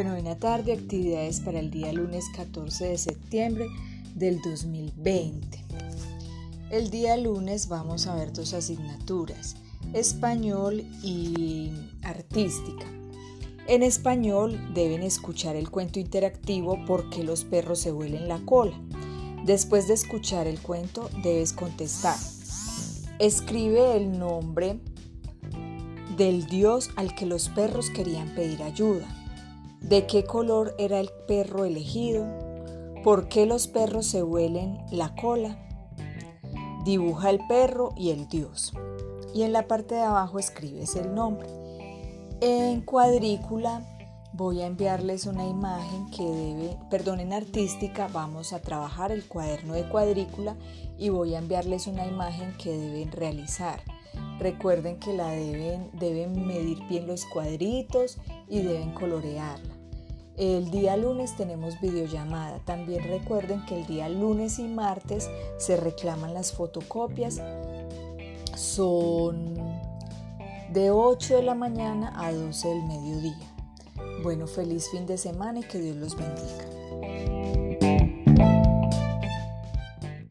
Bueno, buena tarde, actividades para el día lunes 14 de septiembre del 2020. El día lunes vamos a ver dos asignaturas, español y artística. En español deben escuchar el cuento interactivo ¿Por qué los perros se huelen la cola? Después de escuchar el cuento debes contestar. Escribe el nombre del dios al que los perros querían pedir ayuda ¿De qué color era el perro elegido? ¿Por qué los perros se huelen la cola? Dibuja el perro y el dios. Y en la parte de abajo escribes el nombre. En cuadrícula voy a enviarles una imagen que debe, perdón, en artística vamos a trabajar el cuaderno de cuadrícula y voy a enviarles una imagen que deben realizar. Recuerden que la deben, deben medir bien los cuadritos y deben colorearla. El día lunes tenemos videollamada. También recuerden que el día lunes y martes se reclaman las fotocopias. Son de 8 de la mañana a 12 del mediodía. Bueno, feliz fin de semana y que Dios los bendiga.